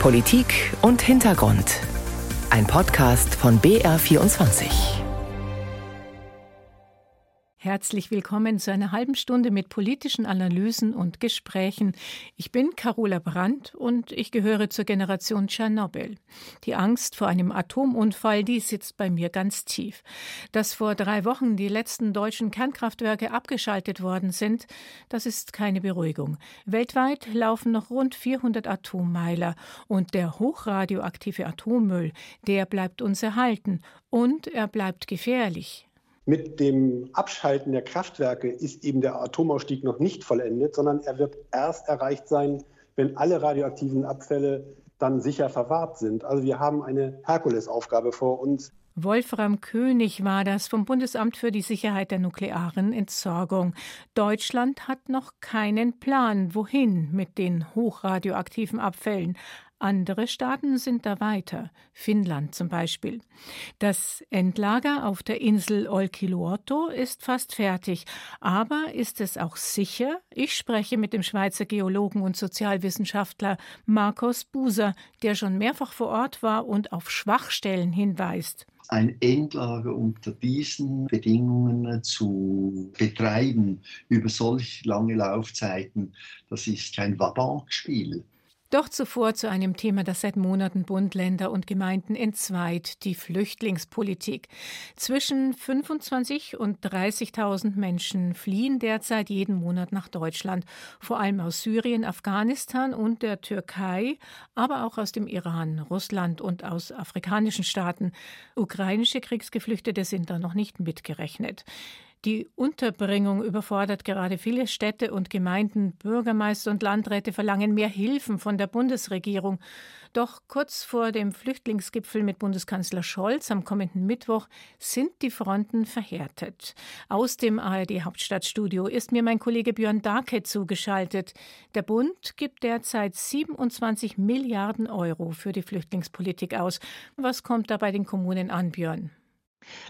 Politik und Hintergrund. Ein Podcast von BR24. Herzlich willkommen zu einer halben Stunde mit politischen Analysen und Gesprächen. Ich bin Carola Brandt und ich gehöre zur Generation Tschernobyl. Die Angst vor einem Atomunfall, die sitzt bei mir ganz tief. Dass vor drei Wochen die letzten deutschen Kernkraftwerke abgeschaltet worden sind, das ist keine Beruhigung. Weltweit laufen noch rund 400 Atommeiler und der hochradioaktive Atommüll, der bleibt uns erhalten und er bleibt gefährlich. Mit dem Abschalten der Kraftwerke ist eben der Atomausstieg noch nicht vollendet, sondern er wird erst erreicht sein, wenn alle radioaktiven Abfälle dann sicher verwahrt sind. Also wir haben eine Herkulesaufgabe vor uns. Wolfram König war das vom Bundesamt für die Sicherheit der nuklearen Entsorgung. Deutschland hat noch keinen Plan, wohin mit den hochradioaktiven Abfällen. Andere Staaten sind da weiter, Finnland zum Beispiel. Das Endlager auf der Insel Olkiluoto ist fast fertig. Aber ist es auch sicher? Ich spreche mit dem Schweizer Geologen und Sozialwissenschaftler Markus Buser, der schon mehrfach vor Ort war und auf Schwachstellen hinweist ein Endlager unter diesen Bedingungen zu betreiben über solch lange Laufzeiten, das ist kein Wabonspiel. Doch zuvor zu einem Thema, das seit Monaten Bund, Länder und Gemeinden entzweit, die Flüchtlingspolitik. Zwischen 25 und 30.000 Menschen fliehen derzeit jeden Monat nach Deutschland, vor allem aus Syrien, Afghanistan und der Türkei, aber auch aus dem Iran, Russland und aus afrikanischen Staaten. Ukrainische Kriegsgeflüchtete sind da noch nicht mitgerechnet. Die Unterbringung überfordert gerade viele Städte und Gemeinden. Bürgermeister und Landräte verlangen mehr Hilfen von der Bundesregierung. Doch kurz vor dem Flüchtlingsgipfel mit Bundeskanzler Scholz am kommenden Mittwoch sind die Fronten verhärtet. Aus dem ARD Hauptstadtstudio ist mir mein Kollege Björn Darke zugeschaltet. Der Bund gibt derzeit 27 Milliarden Euro für die Flüchtlingspolitik aus. Was kommt da bei den Kommunen an, Björn?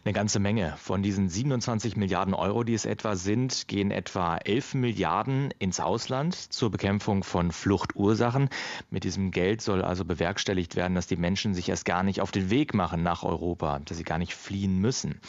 Eine ganze Menge. Von diesen 27 Milliarden Euro, die es etwa sind, gehen etwa 11 Milliarden ins Ausland zur Bekämpfung von Fluchtursachen. Mit diesem Geld soll also bewerkstelligt werden, dass die Menschen sich erst gar nicht auf den Weg machen nach Europa, dass sie gar nicht fliehen müssen.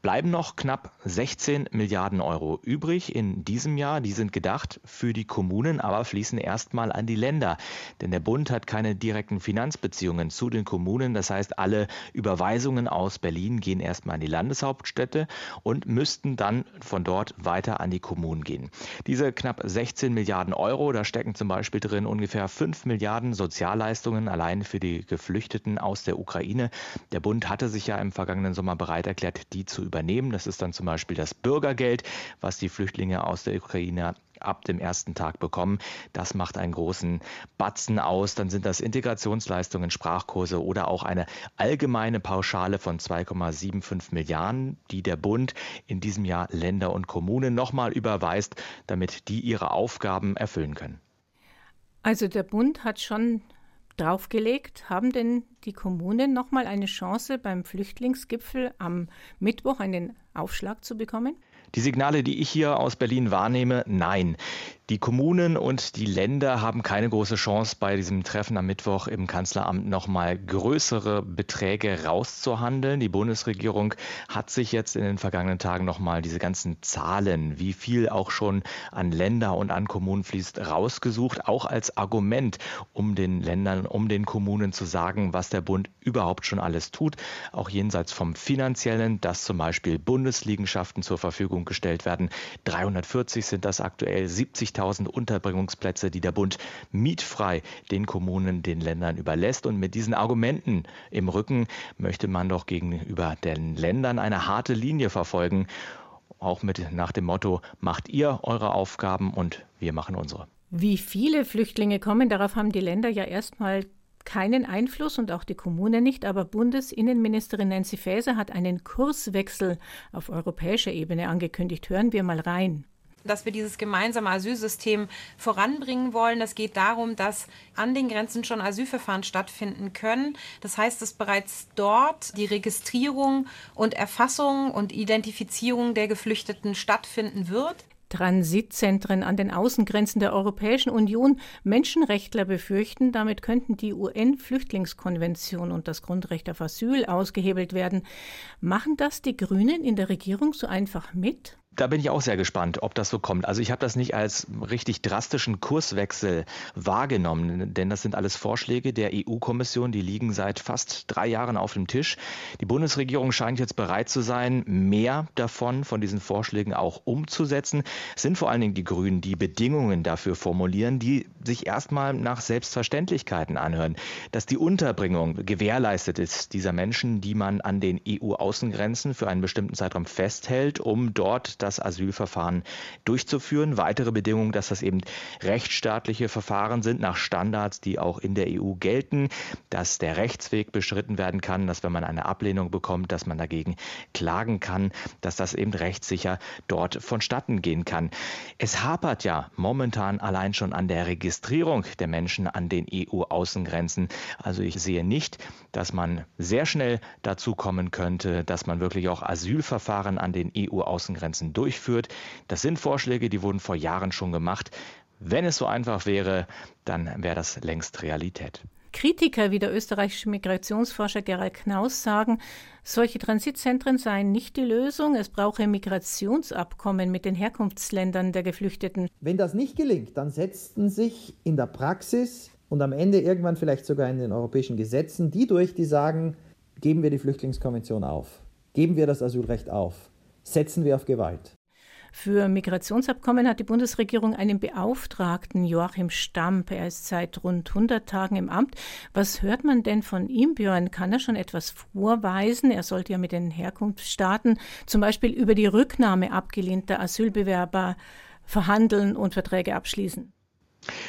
Bleiben noch knapp 16 Milliarden Euro übrig in diesem Jahr. Die sind gedacht für die Kommunen, aber fließen erstmal an die Länder. Denn der Bund hat keine direkten Finanzbeziehungen zu den Kommunen. Das heißt, alle Überweisungen aus Berlin gehen erst erstmal in die Landeshauptstädte und müssten dann von dort weiter an die Kommunen gehen. Diese knapp 16 Milliarden Euro, da stecken zum Beispiel drin ungefähr 5 Milliarden Sozialleistungen allein für die Geflüchteten aus der Ukraine. Der Bund hatte sich ja im vergangenen Sommer bereit erklärt, die zu übernehmen. Das ist dann zum Beispiel das Bürgergeld, was die Flüchtlinge aus der Ukraine ab dem ersten Tag bekommen. Das macht einen großen Batzen aus. Dann sind das Integrationsleistungen, Sprachkurse oder auch eine allgemeine Pauschale von 2,75 Milliarden, die der Bund in diesem Jahr Länder und Kommunen nochmal überweist, damit die ihre Aufgaben erfüllen können. Also der Bund hat schon draufgelegt. Haben denn die Kommunen nochmal eine Chance beim Flüchtlingsgipfel am Mittwoch einen Aufschlag zu bekommen? Die Signale, die ich hier aus Berlin wahrnehme, nein. Die Kommunen und die Länder haben keine große Chance, bei diesem Treffen am Mittwoch im Kanzleramt nochmal größere Beträge rauszuhandeln. Die Bundesregierung hat sich jetzt in den vergangenen Tagen nochmal diese ganzen Zahlen, wie viel auch schon an Länder und an Kommunen fließt, rausgesucht, auch als Argument, um den Ländern, um den Kommunen zu sagen, was der Bund überhaupt schon alles tut, auch jenseits vom finanziellen, dass zum Beispiel Bundesliegenschaften zur Verfügung gestellt werden. 340 sind das aktuell, 70.000 10.000 Unterbringungsplätze, die der Bund mietfrei den Kommunen, den Ländern überlässt. Und mit diesen Argumenten im Rücken möchte man doch gegenüber den Ländern eine harte Linie verfolgen. Auch mit nach dem Motto, macht ihr eure Aufgaben und wir machen unsere. Wie viele Flüchtlinge kommen, darauf haben die Länder ja erstmal keinen Einfluss und auch die Kommunen nicht, aber Bundesinnenministerin Nancy Faeser hat einen Kurswechsel auf europäischer Ebene angekündigt. Hören wir mal rein dass wir dieses gemeinsame Asylsystem voranbringen wollen. Es geht darum, dass an den Grenzen schon Asylverfahren stattfinden können. Das heißt, dass bereits dort die Registrierung und Erfassung und Identifizierung der Geflüchteten stattfinden wird. Transitzentren an den Außengrenzen der Europäischen Union. Menschenrechtler befürchten, damit könnten die UN-Flüchtlingskonvention und das Grundrecht auf Asyl ausgehebelt werden. Machen das die Grünen in der Regierung so einfach mit? Da bin ich auch sehr gespannt, ob das so kommt. Also ich habe das nicht als richtig drastischen Kurswechsel wahrgenommen, denn das sind alles Vorschläge der EU-Kommission, die liegen seit fast drei Jahren auf dem Tisch. Die Bundesregierung scheint jetzt bereit zu sein, mehr davon, von diesen Vorschlägen auch umzusetzen. Es sind vor allen Dingen die Grünen, die Bedingungen dafür formulieren, die sich erstmal nach Selbstverständlichkeiten anhören, dass die Unterbringung gewährleistet ist dieser Menschen, die man an den EU-Außengrenzen für einen bestimmten Zeitraum festhält, um dort das Asylverfahren durchzuführen. Weitere Bedingungen, dass das eben rechtsstaatliche Verfahren sind nach Standards, die auch in der EU gelten, dass der Rechtsweg beschritten werden kann, dass wenn man eine Ablehnung bekommt, dass man dagegen klagen kann, dass das eben rechtssicher dort vonstatten gehen kann. Es hapert ja momentan allein schon an der Registrierung der Menschen an den EU-Außengrenzen. Also ich sehe nicht, dass man sehr schnell dazu kommen könnte, dass man wirklich auch Asylverfahren an den EU-Außengrenzen durchführt. Das sind Vorschläge, die wurden vor Jahren schon gemacht. Wenn es so einfach wäre, dann wäre das längst Realität. Kritiker wie der österreichische Migrationsforscher Gerald Knaus sagen, solche Transitzentren seien nicht die Lösung. Es brauche Migrationsabkommen mit den Herkunftsländern der Geflüchteten. Wenn das nicht gelingt, dann setzten sich in der Praxis und am Ende irgendwann vielleicht sogar in den europäischen Gesetzen die durch, die sagen, geben wir die Flüchtlingskonvention auf, geben wir das Asylrecht auf setzen wir auf Gewalt. Für Migrationsabkommen hat die Bundesregierung einen Beauftragten, Joachim Stamp. Er ist seit rund 100 Tagen im Amt. Was hört man denn von ihm, Björn? Kann er schon etwas vorweisen? Er sollte ja mit den Herkunftsstaaten zum Beispiel über die Rücknahme abgelehnter Asylbewerber verhandeln und Verträge abschließen.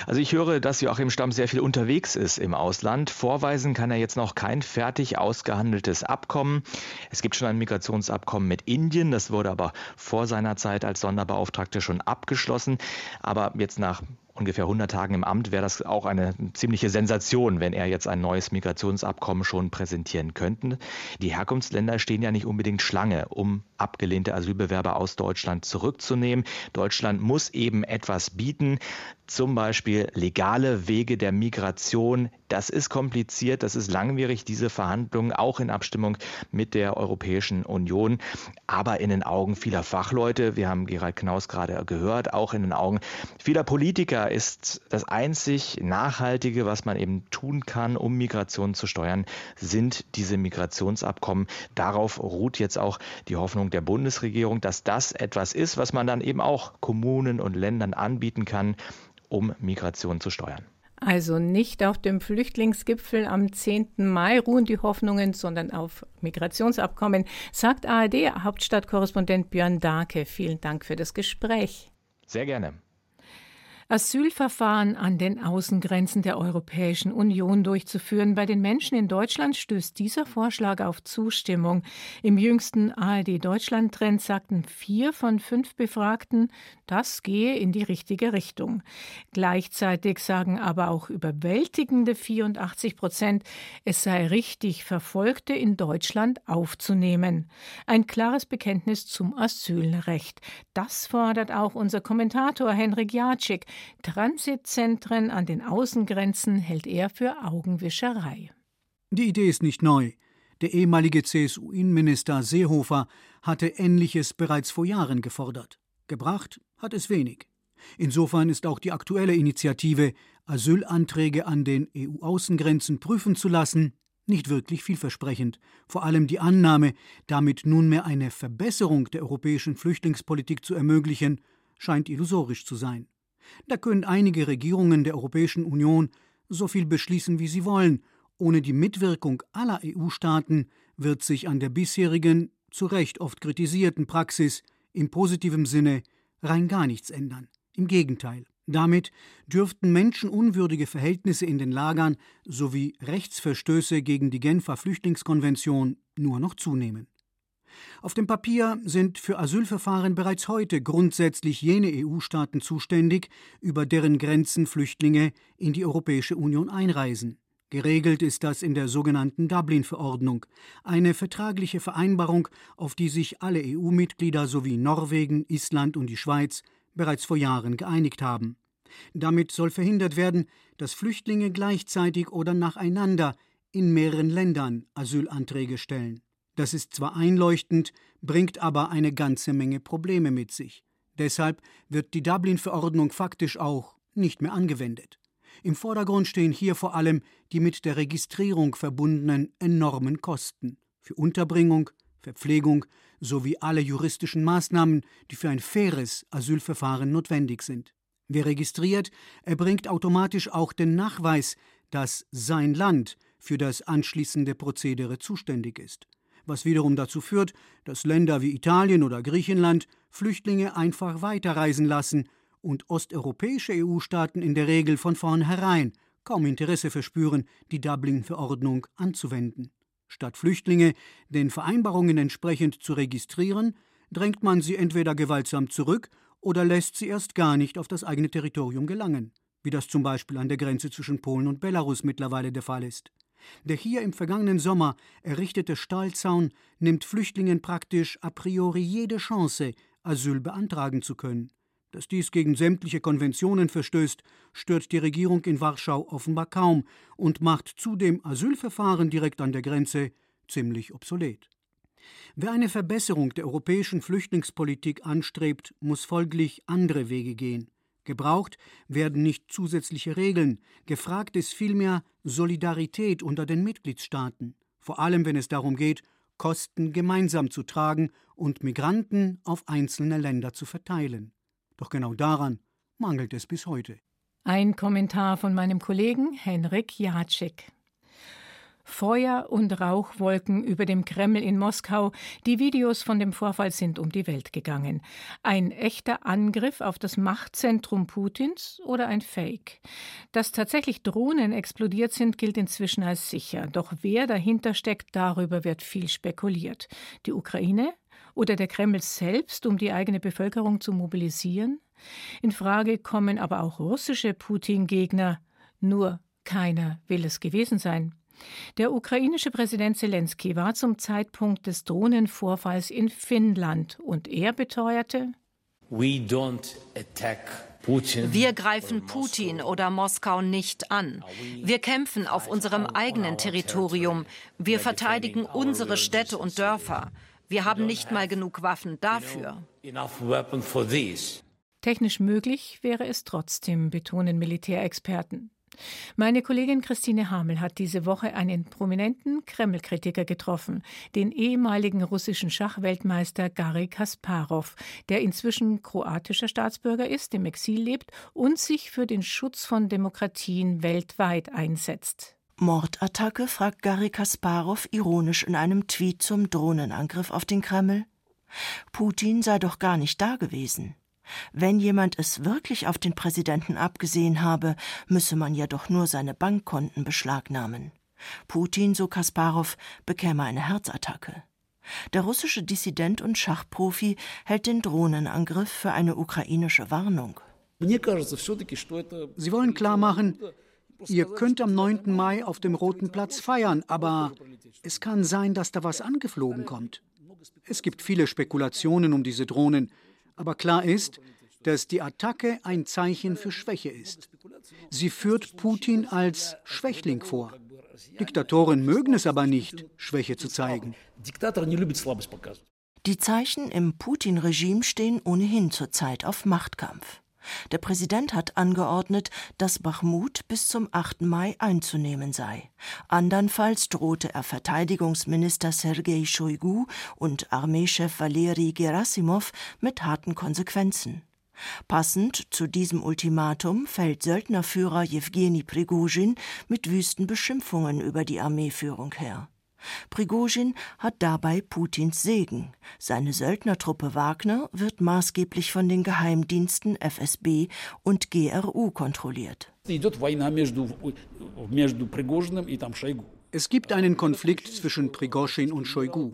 Also ich höre, dass Joachim Stamm sehr viel unterwegs ist im Ausland. Vorweisen kann er jetzt noch kein fertig ausgehandeltes Abkommen. Es gibt schon ein Migrationsabkommen mit Indien, das wurde aber vor seiner Zeit als Sonderbeauftragte schon abgeschlossen. Aber jetzt nach ungefähr 100 Tagen im Amt wäre das auch eine ziemliche Sensation, wenn er jetzt ein neues Migrationsabkommen schon präsentieren könnte. Die Herkunftsländer stehen ja nicht unbedingt Schlange, um abgelehnte Asylbewerber aus Deutschland zurückzunehmen. Deutschland muss eben etwas bieten, zum Beispiel legale Wege der Migration. Das ist kompliziert, das ist langwierig, diese Verhandlungen, auch in Abstimmung mit der Europäischen Union, aber in den Augen vieler Fachleute, wir haben Gerald Knaus gerade gehört, auch in den Augen vieler Politiker ist das einzig Nachhaltige, was man eben tun kann, um Migration zu steuern, sind diese Migrationsabkommen. Darauf ruht jetzt auch die Hoffnung der Bundesregierung, dass das etwas ist, was man dann eben auch Kommunen und Ländern anbieten kann, um Migration zu steuern. Also nicht auf dem Flüchtlingsgipfel am 10. Mai ruhen die Hoffnungen, sondern auf Migrationsabkommen, sagt ARD-Hauptstadtkorrespondent Björn Darke. Vielen Dank für das Gespräch. Sehr gerne. Asylverfahren an den Außengrenzen der Europäischen Union durchzuführen. Bei den Menschen in Deutschland stößt dieser Vorschlag auf Zustimmung. Im jüngsten ARD Deutschland Trend sagten vier von fünf Befragten, das gehe in die richtige Richtung. Gleichzeitig sagen aber auch überwältigende 84 Prozent, es sei richtig, Verfolgte in Deutschland aufzunehmen. Ein klares Bekenntnis zum Asylrecht. Das fordert auch unser Kommentator Henrik Jacek. Transitzentren an den Außengrenzen hält er für Augenwischerei. Die Idee ist nicht neu. Der ehemalige CSU-Innenminister Seehofer hatte Ähnliches bereits vor Jahren gefordert. Gebracht hat es wenig. Insofern ist auch die aktuelle Initiative, Asylanträge an den EU-Außengrenzen prüfen zu lassen, nicht wirklich vielversprechend. Vor allem die Annahme, damit nunmehr eine Verbesserung der europäischen Flüchtlingspolitik zu ermöglichen, scheint illusorisch zu sein. Da können einige Regierungen der Europäischen Union so viel beschließen, wie sie wollen. Ohne die Mitwirkung aller EU-Staaten wird sich an der bisherigen, zu Recht oft kritisierten Praxis im positiven Sinne rein gar nichts ändern. Im Gegenteil. Damit dürften menschenunwürdige Verhältnisse in den Lagern sowie Rechtsverstöße gegen die Genfer Flüchtlingskonvention nur noch zunehmen. Auf dem Papier sind für Asylverfahren bereits heute grundsätzlich jene EU-Staaten zuständig, über deren Grenzen Flüchtlinge in die Europäische Union einreisen. Geregelt ist das in der sogenannten Dublin-Verordnung, eine vertragliche Vereinbarung, auf die sich alle EU-Mitglieder sowie Norwegen, Island und die Schweiz bereits vor Jahren geeinigt haben. Damit soll verhindert werden, dass Flüchtlinge gleichzeitig oder nacheinander in mehreren Ländern Asylanträge stellen. Das ist zwar einleuchtend, bringt aber eine ganze Menge Probleme mit sich. Deshalb wird die Dublin-Verordnung faktisch auch nicht mehr angewendet. Im Vordergrund stehen hier vor allem die mit der Registrierung verbundenen enormen Kosten für Unterbringung, Verpflegung sowie alle juristischen Maßnahmen, die für ein faires Asylverfahren notwendig sind. Wer registriert, erbringt automatisch auch den Nachweis, dass sein Land für das anschließende Prozedere zuständig ist, was wiederum dazu führt, dass Länder wie Italien oder Griechenland Flüchtlinge einfach weiterreisen lassen und osteuropäische EU-Staaten in der Regel von vornherein kaum Interesse verspüren, die Dublin-Verordnung anzuwenden. Statt Flüchtlinge den Vereinbarungen entsprechend zu registrieren, drängt man sie entweder gewaltsam zurück oder lässt sie erst gar nicht auf das eigene Territorium gelangen, wie das zum Beispiel an der Grenze zwischen Polen und Belarus mittlerweile der Fall ist. Der hier im vergangenen Sommer errichtete Stahlzaun nimmt Flüchtlingen praktisch a priori jede Chance, Asyl beantragen zu können. Dass dies gegen sämtliche Konventionen verstößt, stört die Regierung in Warschau offenbar kaum und macht zudem Asylverfahren direkt an der Grenze ziemlich obsolet. Wer eine Verbesserung der europäischen Flüchtlingspolitik anstrebt, muss folglich andere Wege gehen. Gebraucht werden nicht zusätzliche Regeln, gefragt ist vielmehr Solidarität unter den Mitgliedstaaten, vor allem wenn es darum geht, Kosten gemeinsam zu tragen und Migranten auf einzelne Länder zu verteilen. Doch genau daran mangelt es bis heute. Ein Kommentar von meinem Kollegen Henrik Jacek. Feuer und Rauchwolken über dem Kreml in Moskau. Die Videos von dem Vorfall sind um die Welt gegangen. Ein echter Angriff auf das Machtzentrum Putins oder ein Fake? Dass tatsächlich Drohnen explodiert sind, gilt inzwischen als sicher. Doch wer dahinter steckt, darüber wird viel spekuliert. Die Ukraine? oder der Kreml selbst, um die eigene Bevölkerung zu mobilisieren? In Frage kommen aber auch russische Putin-Gegner. Nur keiner will es gewesen sein. Der ukrainische Präsident Zelensky war zum Zeitpunkt des Drohnenvorfalls in Finnland und er beteuerte, wir greifen Putin oder Moskau nicht an. Wir kämpfen auf unserem eigenen Territorium. Wir verteidigen unsere Städte und Dörfer. Wir haben nicht mal genug Waffen dafür. Technisch möglich wäre es trotzdem, betonen Militärexperten. Meine Kollegin Christine Hamel hat diese Woche einen prominenten Kreml-Kritiker getroffen, den ehemaligen russischen Schachweltmeister Garry Kasparov, der inzwischen kroatischer Staatsbürger ist, im Exil lebt und sich für den Schutz von Demokratien weltweit einsetzt. Mordattacke? fragt Garry Kasparov ironisch in einem Tweet zum Drohnenangriff auf den Kreml. Putin sei doch gar nicht da gewesen. Wenn jemand es wirklich auf den Präsidenten abgesehen habe, müsse man ja doch nur seine Bankkonten beschlagnahmen. Putin, so Kasparov, bekäme eine Herzattacke. Der russische Dissident und Schachprofi hält den Drohnenangriff für eine ukrainische Warnung. Sie wollen klar machen, Ihr könnt am 9. Mai auf dem Roten Platz feiern, aber es kann sein, dass da was angeflogen kommt. Es gibt viele Spekulationen um diese Drohnen, aber klar ist, dass die Attacke ein Zeichen für Schwäche ist. Sie führt Putin als Schwächling vor. Diktatoren mögen es aber nicht, Schwäche zu zeigen. Die Zeichen im Putin-Regime stehen ohnehin zurzeit auf Machtkampf. Der Präsident hat angeordnet, dass Bachmut bis zum 8. Mai einzunehmen sei. Andernfalls drohte er Verteidigungsminister Sergei Shoigu und Armeechef Valeri Gerasimov mit harten Konsequenzen. Passend zu diesem Ultimatum fällt Söldnerführer Jewgeni Prigozhin mit wüsten Beschimpfungen über die Armeeführung her. Prigozhin hat dabei Putins Segen. Seine Söldnertruppe Wagner wird maßgeblich von den Geheimdiensten FSB und GRU kontrolliert. Es gibt einen Konflikt zwischen Prigozhin und Shoigu.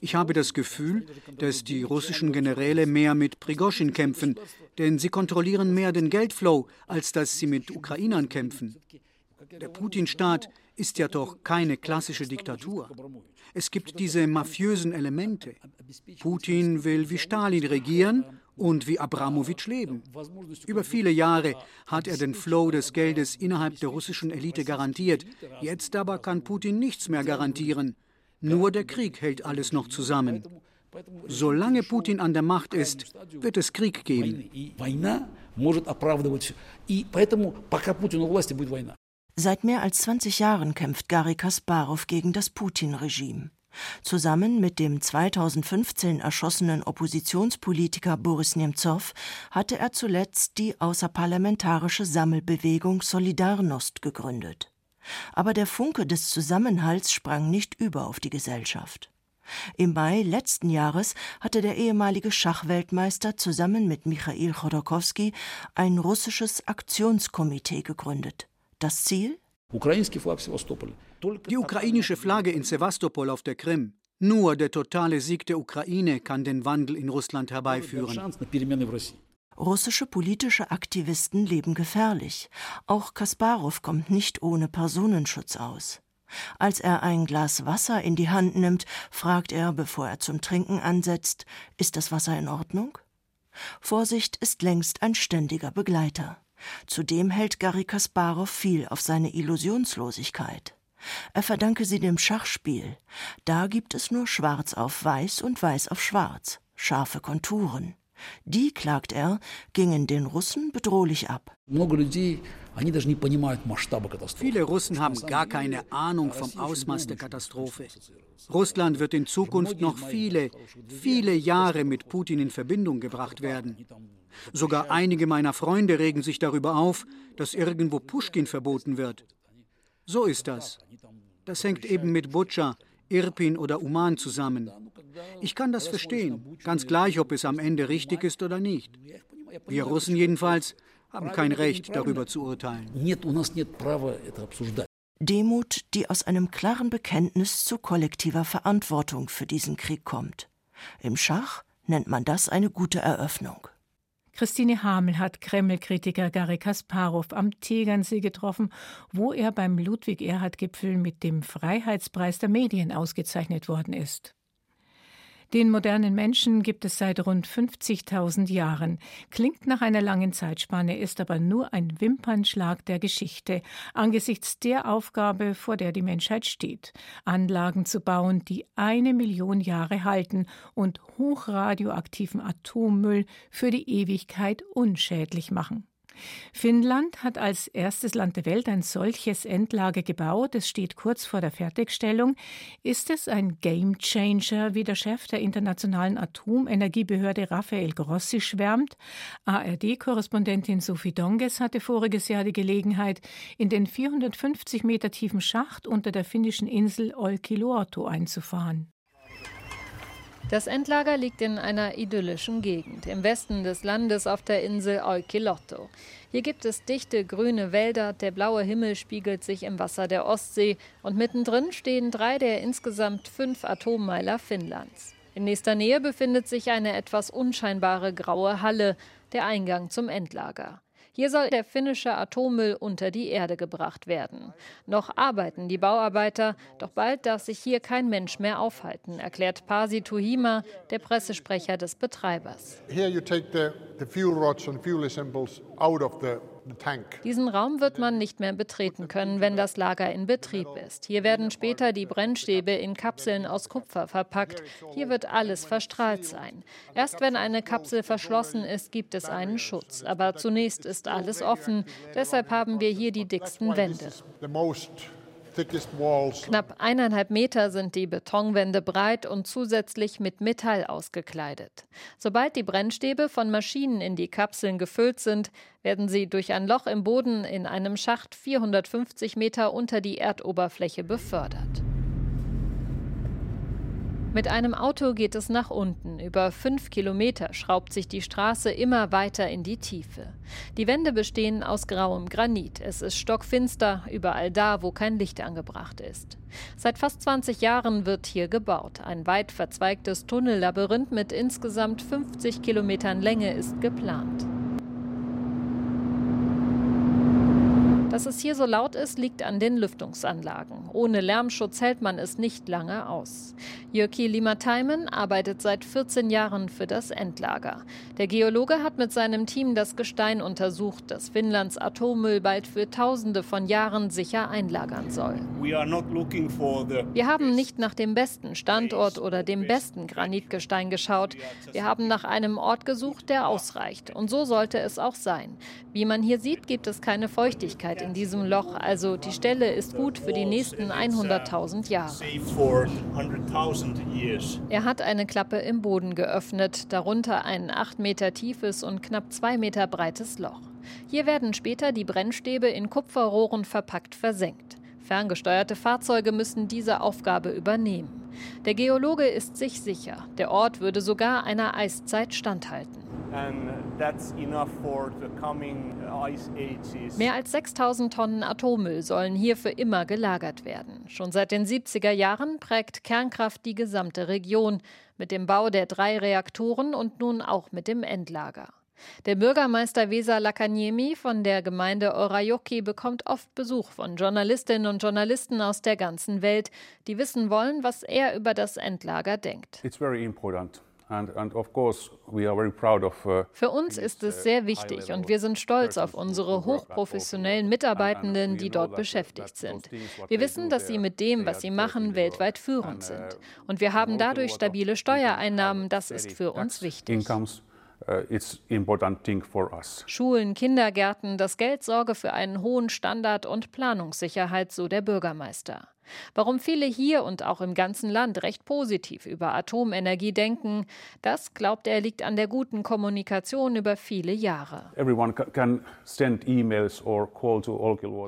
Ich habe das Gefühl, dass die russischen Generäle mehr mit Prigozhin kämpfen, denn sie kontrollieren mehr den Geldflow, als dass sie mit Ukrainern kämpfen. Der Putin-Staat ist ja doch keine klassische Diktatur. Es gibt diese mafiösen Elemente. Putin will wie Stalin regieren und wie Abramowitsch leben. Über viele Jahre hat er den Flow des Geldes innerhalb der russischen Elite garantiert. Jetzt aber kann Putin nichts mehr garantieren. Nur der Krieg hält alles noch zusammen. Solange Putin an der Macht ist, wird es Krieg geben. Seit mehr als 20 Jahren kämpft Garry Kasparov gegen das Putin-Regime. Zusammen mit dem 2015 erschossenen Oppositionspolitiker Boris Nemzow hatte er zuletzt die außerparlamentarische Sammelbewegung Solidarnost gegründet. Aber der Funke des Zusammenhalts sprang nicht über auf die Gesellschaft. Im Mai letzten Jahres hatte der ehemalige Schachweltmeister zusammen mit Michail Chodorkowski ein russisches Aktionskomitee gegründet. Das Ziel? Die ukrainische Flagge in Sevastopol auf der Krim. Nur der totale Sieg der Ukraine kann den Wandel in Russland herbeiführen. Russische politische Aktivisten leben gefährlich. Auch Kasparov kommt nicht ohne Personenschutz aus. Als er ein Glas Wasser in die Hand nimmt, fragt er, bevor er zum Trinken ansetzt, ist das Wasser in Ordnung? Vorsicht ist längst ein ständiger Begleiter. Zudem hält Garry Kasparov viel auf seine Illusionslosigkeit. Er verdanke sie dem Schachspiel. Da gibt es nur Schwarz auf Weiß und Weiß auf Schwarz, scharfe Konturen. Die, klagt er, gingen den Russen bedrohlich ab. Viele Russen haben gar keine Ahnung vom Ausmaß der Katastrophe. Russland wird in Zukunft noch viele, viele Jahre mit Putin in Verbindung gebracht werden. Sogar einige meiner Freunde regen sich darüber auf, dass irgendwo Pushkin verboten wird. So ist das. Das hängt eben mit Butscha, Irpin oder Uman zusammen. Ich kann das verstehen, ganz gleich, ob es am Ende richtig ist oder nicht. Wir Russen jedenfalls haben kein Recht, darüber zu urteilen. Demut, die aus einem klaren Bekenntnis zu kollektiver Verantwortung für diesen Krieg kommt. Im Schach nennt man das eine gute Eröffnung. Christine Hamel hat Kreml-Kritiker Garry Kasparov am Tegernsee getroffen, wo er beim Ludwig-Erhard-Gipfel mit dem Freiheitspreis der Medien ausgezeichnet worden ist. Den modernen Menschen gibt es seit rund 50.000 Jahren. Klingt nach einer langen Zeitspanne, ist aber nur ein Wimpernschlag der Geschichte angesichts der Aufgabe, vor der die Menschheit steht. Anlagen zu bauen, die eine Million Jahre halten und hochradioaktiven Atommüll für die Ewigkeit unschädlich machen. Finnland hat als erstes Land der Welt ein solches Endlager gebaut. Es steht kurz vor der Fertigstellung. Ist es ein Gamechanger, wie der Chef der Internationalen Atomenergiebehörde Raphael Grossi schwärmt? ARD-Korrespondentin Sophie Donges hatte voriges Jahr die Gelegenheit, in den 450 Meter tiefen Schacht unter der finnischen Insel Olkiluoto einzufahren. Das Endlager liegt in einer idyllischen Gegend im Westen des Landes auf der Insel Olkiluoto. Hier gibt es dichte grüne Wälder, der blaue Himmel spiegelt sich im Wasser der Ostsee und mittendrin stehen drei der insgesamt fünf Atommeiler Finnlands. In nächster Nähe befindet sich eine etwas unscheinbare graue Halle, der Eingang zum Endlager. Hier soll der finnische Atommüll unter die Erde gebracht werden. Noch arbeiten die Bauarbeiter, doch bald darf sich hier kein Mensch mehr aufhalten, erklärt Pasi Tuhima, der Pressesprecher des Betreibers. Here you take the, the fuel rods and fuel assembles out of the diesen Raum wird man nicht mehr betreten können, wenn das Lager in Betrieb ist. Hier werden später die Brennstäbe in Kapseln aus Kupfer verpackt. Hier wird alles verstrahlt sein. Erst wenn eine Kapsel verschlossen ist, gibt es einen Schutz. Aber zunächst ist alles offen. Deshalb haben wir hier die dicksten Wände. Knapp eineinhalb Meter sind die Betonwände breit und zusätzlich mit Metall ausgekleidet. Sobald die Brennstäbe von Maschinen in die Kapseln gefüllt sind, werden sie durch ein Loch im Boden in einem Schacht 450 Meter unter die Erdoberfläche befördert. Mit einem Auto geht es nach unten. Über fünf Kilometer schraubt sich die Straße immer weiter in die Tiefe. Die Wände bestehen aus grauem Granit. Es ist stockfinster, überall da, wo kein Licht angebracht ist. Seit fast 20 Jahren wird hier gebaut. Ein weit verzweigtes Tunnellabyrinth mit insgesamt 50 Kilometern Länge ist geplant. Dass es hier so laut ist, liegt an den Lüftungsanlagen. Ohne Lärmschutz hält man es nicht lange aus. Jyrki Limataimen arbeitet seit 14 Jahren für das Endlager. Der Geologe hat mit seinem Team das Gestein untersucht, das Finnlands Atommüll bald für Tausende von Jahren sicher einlagern soll. Wir haben nicht nach dem besten Standort oder dem besten Granitgestein geschaut. Wir haben nach einem Ort gesucht, der ausreicht. Und so sollte es auch sein. Wie man hier sieht, gibt es keine Feuchtigkeit in diesem Loch, also die Stelle ist gut für die nächsten 100.000 Jahre. Er hat eine Klappe im Boden geöffnet, darunter ein 8 Meter tiefes und knapp 2 Meter breites Loch. Hier werden später die Brennstäbe in Kupferrohren verpackt versenkt. Ferngesteuerte Fahrzeuge müssen diese Aufgabe übernehmen. Der Geologe ist sich sicher, der Ort würde sogar einer Eiszeit standhalten. Mehr als 6000 Tonnen Atommüll sollen hier für immer gelagert werden. Schon seit den 70er Jahren prägt Kernkraft die gesamte Region mit dem Bau der drei Reaktoren und nun auch mit dem Endlager. Der Bürgermeister Vesa Lakaniemi von der Gemeinde Orajoki bekommt oft Besuch von Journalistinnen und Journalisten aus der ganzen Welt, die wissen wollen, was er über das Endlager denkt. It's very important. Uh, Für uns ist es uh, sehr wichtig und wir sind stolz auf unsere hochprofessionellen Mitarbeitenden, die dort beschäftigt sind. Wir wissen, dass sie mit dem, was sie machen, weltweit führend sind. Uh, und wir haben dadurch stabile Steuereinnahmen. Das ist für uns wichtig. Schulen, Kindergärten, das Geld sorge für einen hohen Standard und Planungssicherheit, so der Bürgermeister. Warum viele hier und auch im ganzen Land recht positiv über Atomenergie denken, das glaubt er liegt an der guten Kommunikation über viele Jahre.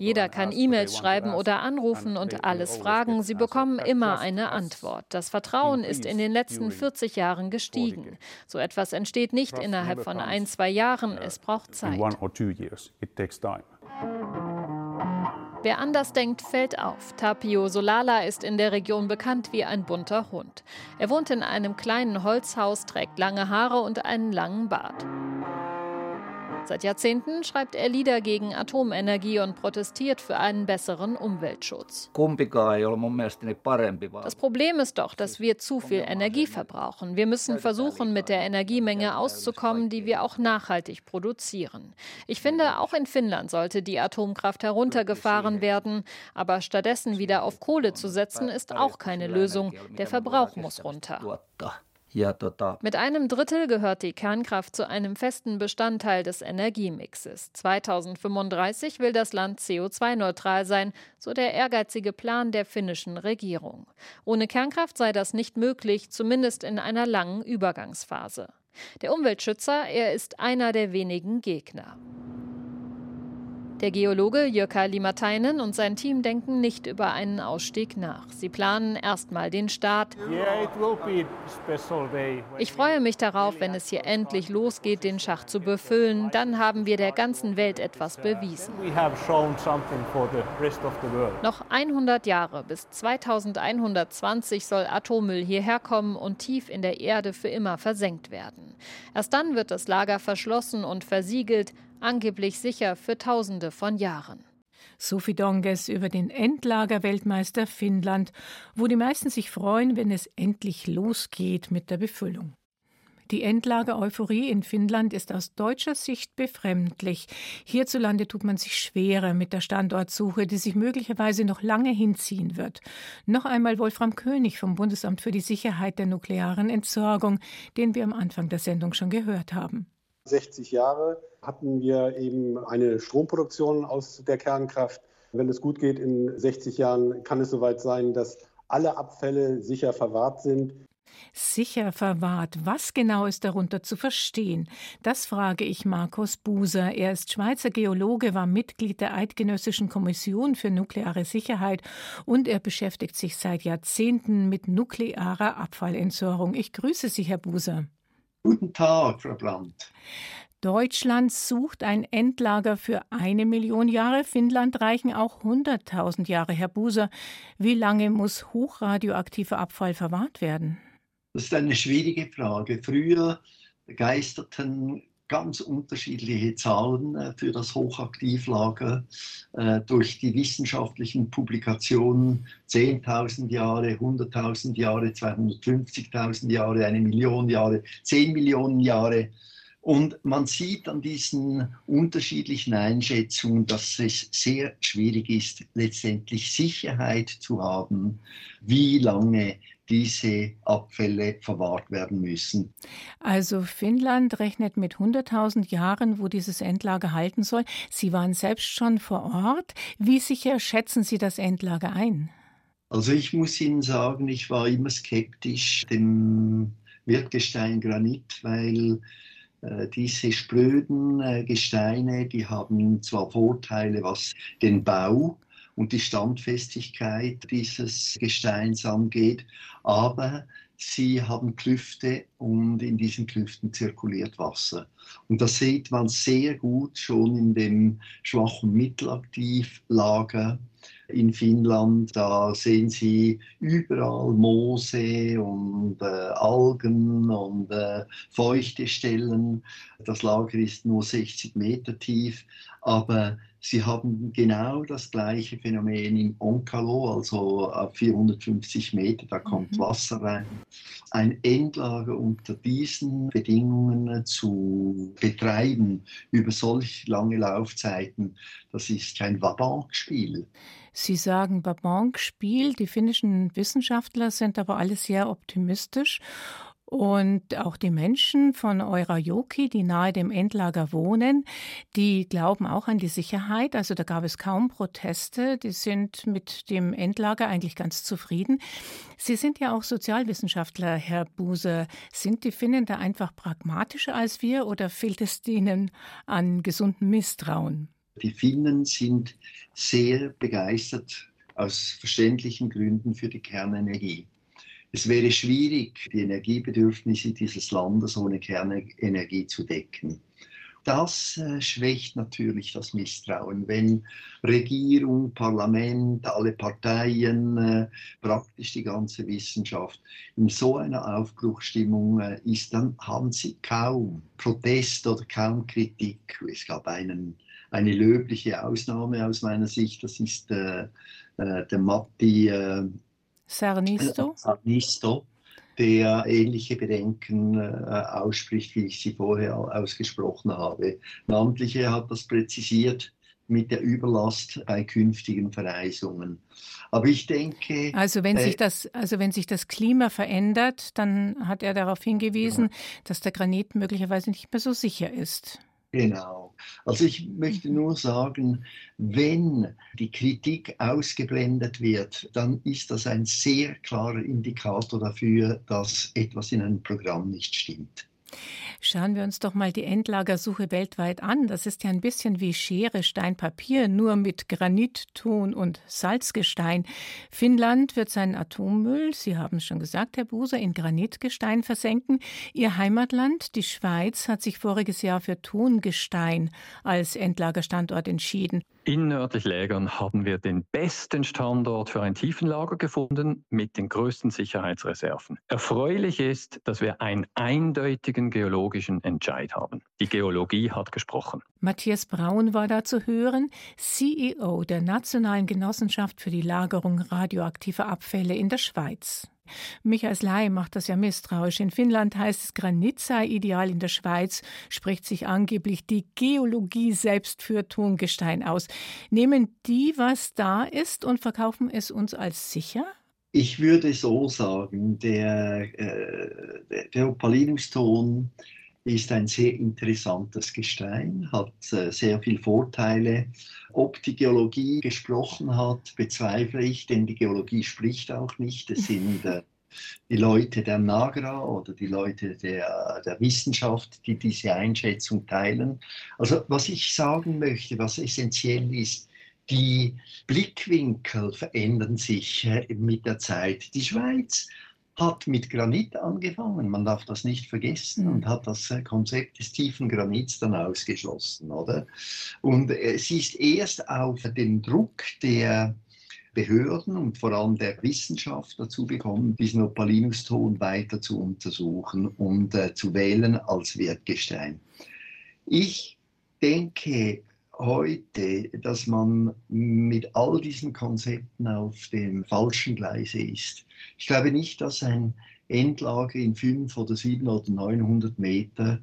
Jeder kann E-Mails schreiben oder anrufen und alles fragen. Sie bekommen immer eine Antwort. Das Vertrauen ist in den letzten 40 Jahren gestiegen. So etwas entsteht nicht innerhalb von ein, zwei Jahren. Es braucht Zeit. Wer anders denkt, fällt auf. Tapio Solala ist in der Region bekannt wie ein bunter Hund. Er wohnt in einem kleinen Holzhaus, trägt lange Haare und einen langen Bart. Seit Jahrzehnten schreibt er Lieder gegen Atomenergie und protestiert für einen besseren Umweltschutz. Das Problem ist doch, dass wir zu viel Energie verbrauchen. Wir müssen versuchen, mit der Energiemenge auszukommen, die wir auch nachhaltig produzieren. Ich finde, auch in Finnland sollte die Atomkraft heruntergefahren werden, aber stattdessen wieder auf Kohle zu setzen, ist auch keine Lösung. Der Verbrauch muss runter. Mit einem Drittel gehört die Kernkraft zu einem festen Bestandteil des Energiemixes. 2035 will das Land CO2-neutral sein, so der ehrgeizige Plan der finnischen Regierung. Ohne Kernkraft sei das nicht möglich, zumindest in einer langen Übergangsphase. Der Umweltschützer, er ist einer der wenigen Gegner. Der Geologe Jörka Limatainen und sein Team denken nicht über einen Ausstieg nach. Sie planen erstmal den Start. Ich freue mich darauf, wenn es hier endlich losgeht, den Schacht zu befüllen. Dann haben wir der ganzen Welt etwas bewiesen. Noch 100 Jahre bis 2120 soll Atommüll hierher kommen und tief in der Erde für immer versenkt werden. Erst dann wird das Lager verschlossen und versiegelt angeblich sicher für Tausende von Jahren. Sophie Donges über den Endlager-Weltmeister Finnland, wo die meisten sich freuen, wenn es endlich losgeht mit der Befüllung. Die Endlager-Euphorie in Finnland ist aus deutscher Sicht befremdlich. Hierzulande tut man sich schwerer mit der Standortsuche, die sich möglicherweise noch lange hinziehen wird. Noch einmal Wolfram König vom Bundesamt für die Sicherheit der nuklearen Entsorgung, den wir am Anfang der Sendung schon gehört haben. 60 Jahre hatten wir eben eine Stromproduktion aus der Kernkraft. Wenn es gut geht, in 60 Jahren kann es soweit sein, dass alle Abfälle sicher verwahrt sind. Sicher verwahrt. Was genau ist darunter zu verstehen? Das frage ich Markus Buser. Er ist Schweizer Geologe, war Mitglied der Eidgenössischen Kommission für nukleare Sicherheit und er beschäftigt sich seit Jahrzehnten mit nuklearer Abfallentsorgung. Ich grüße Sie, Herr Buser. Guten Tag, Frau Brandt. Deutschland sucht ein Endlager für eine Million Jahre. Finnland reichen auch 100.000 Jahre. Herr Buser, wie lange muss hochradioaktiver Abfall verwahrt werden? Das ist eine schwierige Frage. Früher begeisterten ganz unterschiedliche Zahlen äh, für das Hochaktivlager. Äh, durch die wissenschaftlichen Publikationen 10.000 Jahre, 100.000 Jahre, 250.000 Jahre, eine Million Jahre, 10 Millionen Jahre. Und man sieht an diesen unterschiedlichen Einschätzungen, dass es sehr schwierig ist, letztendlich Sicherheit zu haben, wie lange diese Abfälle verwahrt werden müssen. Also Finnland rechnet mit 100.000 Jahren, wo dieses Endlager halten soll. Sie waren selbst schon vor Ort. Wie sicher schätzen Sie das Endlager ein? Also ich muss Ihnen sagen, ich war immer skeptisch dem Wertgestein Granit, weil äh, diese spröden äh, Gesteine, die haben zwar Vorteile, was den Bau und die Standfestigkeit dieses Gesteins angeht, aber sie haben Klüfte und in diesen Klüften zirkuliert Wasser. Und das sieht man sehr gut schon in dem schwachen Mittelaktivlager in Finnland. Da sehen Sie überall Moose und äh, Algen und äh, feuchte Stellen. Das Lager ist nur 60 Meter tief, aber Sie haben genau das gleiche Phänomen in Onkalo, also auf 450 Meter, da kommt mhm. Wasser rein. Ein Endlager unter diesen Bedingungen zu betreiben über solch lange Laufzeiten, das ist kein Wabank-Spiel. Sie sagen Wabank-Spiel, die finnischen Wissenschaftler sind aber alle sehr optimistisch und auch die Menschen von Eurajoki, die nahe dem Endlager wohnen, die glauben auch an die Sicherheit. Also da gab es kaum Proteste. Die sind mit dem Endlager eigentlich ganz zufrieden. Sie sind ja auch Sozialwissenschaftler, Herr Buse. Sind die Finnen da einfach pragmatischer als wir oder fehlt es ihnen an gesundem Misstrauen? Die Finnen sind sehr begeistert aus verständlichen Gründen für die Kernenergie. Es wäre schwierig, die Energiebedürfnisse dieses Landes ohne Kernenergie zu decken. Das äh, schwächt natürlich das Misstrauen, wenn Regierung, Parlament, alle Parteien, äh, praktisch die ganze Wissenschaft in so einer Aufbruchstimmung äh, ist, dann haben sie kaum Protest oder kaum Kritik. Es gab einen, eine löbliche Ausnahme aus meiner Sicht, das ist äh, äh, der Matti Sarnisto? Sarnisto, der ähnliche Bedenken äh, ausspricht, wie ich sie vorher ausgesprochen habe. Namentlich, er hat das präzisiert mit der Überlast bei künftigen Verreisungen. Aber ich denke. Also wenn, äh, sich, das, also wenn sich das Klima verändert, dann hat er darauf hingewiesen, ja. dass der Granit möglicherweise nicht mehr so sicher ist. Genau. Also ich möchte mhm. nur sagen, wenn die Kritik ausgeblendet wird, dann ist das ein sehr klarer Indikator dafür, dass etwas in einem Programm nicht stimmt. Schauen wir uns doch mal die Endlagersuche weltweit an. Das ist ja ein bisschen wie Schere, Stein, Papier, nur mit Granit, Ton und Salzgestein. Finnland wird seinen Atommüll, Sie haben es schon gesagt, Herr Buser, in Granitgestein versenken. Ihr Heimatland, die Schweiz, hat sich voriges Jahr für Tongestein als Endlagerstandort entschieden. In nördlich Lägern haben wir den besten Standort für ein Tiefenlager gefunden mit den größten Sicherheitsreserven. Erfreulich ist, dass wir einen eindeutigen geologischen Entscheid haben. Die Geologie hat gesprochen. Matthias Braun war da zu hören, CEO der Nationalen Genossenschaft für die Lagerung radioaktiver Abfälle in der Schweiz. Mich als Laie macht das ja misstrauisch. In Finnland heißt es, Granit sei ideal. In der Schweiz spricht sich angeblich die Geologie selbst für Tongestein aus. Nehmen die, was da ist, und verkaufen es uns als sicher? Ich würde so sagen, der, äh, der, der ist ein sehr interessantes Gestein, hat äh, sehr viele Vorteile. Ob die Geologie gesprochen hat, bezweifle ich, denn die Geologie spricht auch nicht. Es sind äh, die Leute der Nagra oder die Leute der, der Wissenschaft, die diese Einschätzung teilen. Also was ich sagen möchte, was essentiell ist, die Blickwinkel verändern sich äh, mit der Zeit. Die Schweiz hat mit Granit angefangen, man darf das nicht vergessen, und hat das äh, Konzept des tiefen Granits dann ausgeschlossen, oder? Und es ist erst auf den Druck der Behörden und vor allem der Wissenschaft dazu bekommen, diesen Opalinuston weiter zu untersuchen und äh, zu wählen als Wertgestein. Ich denke heute, dass man mit all diesen Konzepten auf dem falschen Gleise ist. Ich glaube nicht, dass ein Endlager in fünf oder sieben oder 900 Meter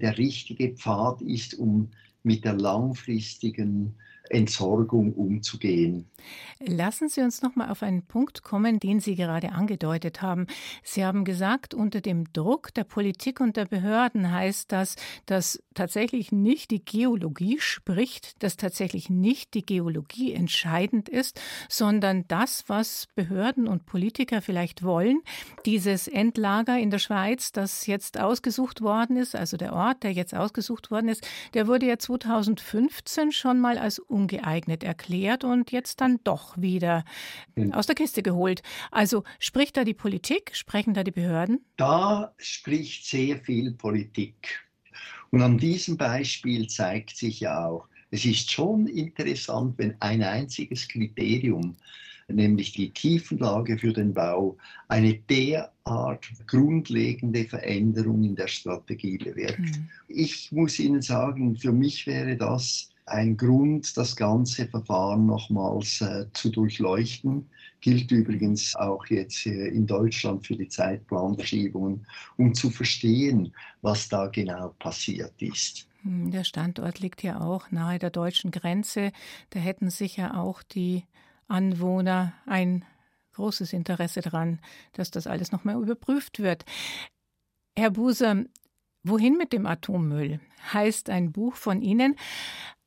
der richtige Pfad ist, um mit der langfristigen Entsorgung umzugehen. Lassen Sie uns noch mal auf einen Punkt kommen, den Sie gerade angedeutet haben. Sie haben gesagt, unter dem Druck der Politik und der Behörden heißt das, dass tatsächlich nicht die Geologie spricht, dass tatsächlich nicht die Geologie entscheidend ist, sondern das, was Behörden und Politiker vielleicht wollen. Dieses Endlager in der Schweiz, das jetzt ausgesucht worden ist, also der Ort, der jetzt ausgesucht worden ist, der wurde ja 2015 schon mal als ungeeignet erklärt und jetzt dann doch wieder hm. aus der Kiste geholt. Also spricht da die Politik, sprechen da die Behörden? Da spricht sehr viel Politik. Und an diesem Beispiel zeigt sich ja auch, es ist schon interessant, wenn ein einziges Kriterium, nämlich die Tiefenlage für den Bau, eine derart grundlegende Veränderung in der Strategie bewirkt. Mhm. Ich muss Ihnen sagen, für mich wäre das ein Grund, das ganze Verfahren nochmals äh, zu durchleuchten. Gilt übrigens auch jetzt in Deutschland für die Zeitplanverschiebungen, um zu verstehen, was da genau passiert ist. Hm, der Standort liegt ja auch nahe der deutschen Grenze. Da hätten sicher auch die Anwohner ein großes Interesse daran, dass das alles nochmal überprüft wird. Herr Buser, Wohin mit dem Atommüll heißt ein Buch von Ihnen.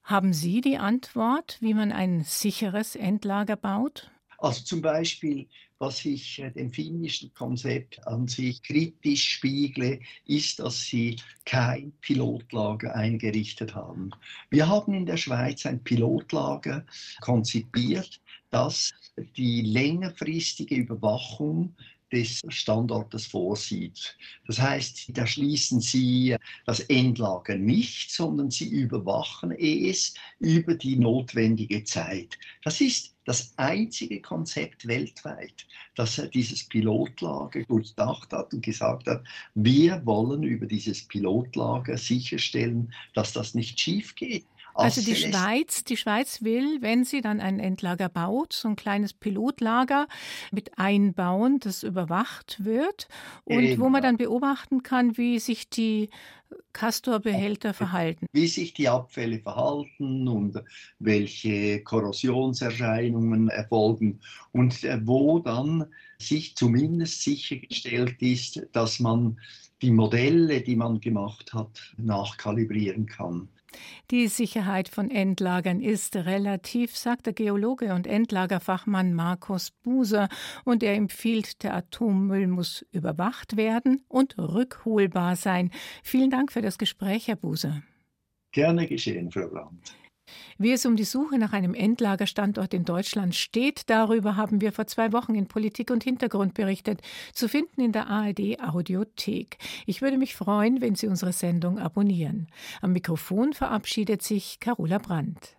Haben Sie die Antwort, wie man ein sicheres Endlager baut? Also zum Beispiel, was ich äh, dem finnischen Konzept an sich kritisch spiegle, ist, dass sie kein Pilotlager eingerichtet haben. Wir haben in der Schweiz ein Pilotlager konzipiert, das die längerfristige Überwachung des Standortes vorsieht. Das heißt, da schließen Sie das Endlager nicht, sondern Sie überwachen es über die notwendige Zeit. Das ist das einzige Konzept weltweit, das dieses Pilotlager durchdacht hat und gesagt hat, wir wollen über dieses Pilotlager sicherstellen, dass das nicht schief geht. Also die Schweiz, die Schweiz will, wenn sie dann ein Endlager baut, so ein kleines Pilotlager mit einbauen, das überwacht wird und genau. wo man dann beobachten kann, wie sich die Castorbehälter verhalten. Wie sich die Abfälle verhalten und welche Korrosionserscheinungen erfolgen und äh, wo dann sich zumindest sichergestellt ist, dass man die Modelle, die man gemacht hat, nachkalibrieren kann. Die Sicherheit von Endlagern ist relativ, sagt der Geologe und Endlagerfachmann Markus Buser, und er empfiehlt, der Atommüll muss überwacht werden und rückholbar sein. Vielen Dank für das Gespräch, Herr Buser. Gerne geschehen, Frau Brandt. Wie es um die Suche nach einem Endlagerstandort in Deutschland steht, darüber haben wir vor zwei Wochen in Politik und Hintergrund berichtet, zu finden in der ARD Audiothek. Ich würde mich freuen, wenn Sie unsere Sendung abonnieren. Am Mikrofon verabschiedet sich Carola Brandt.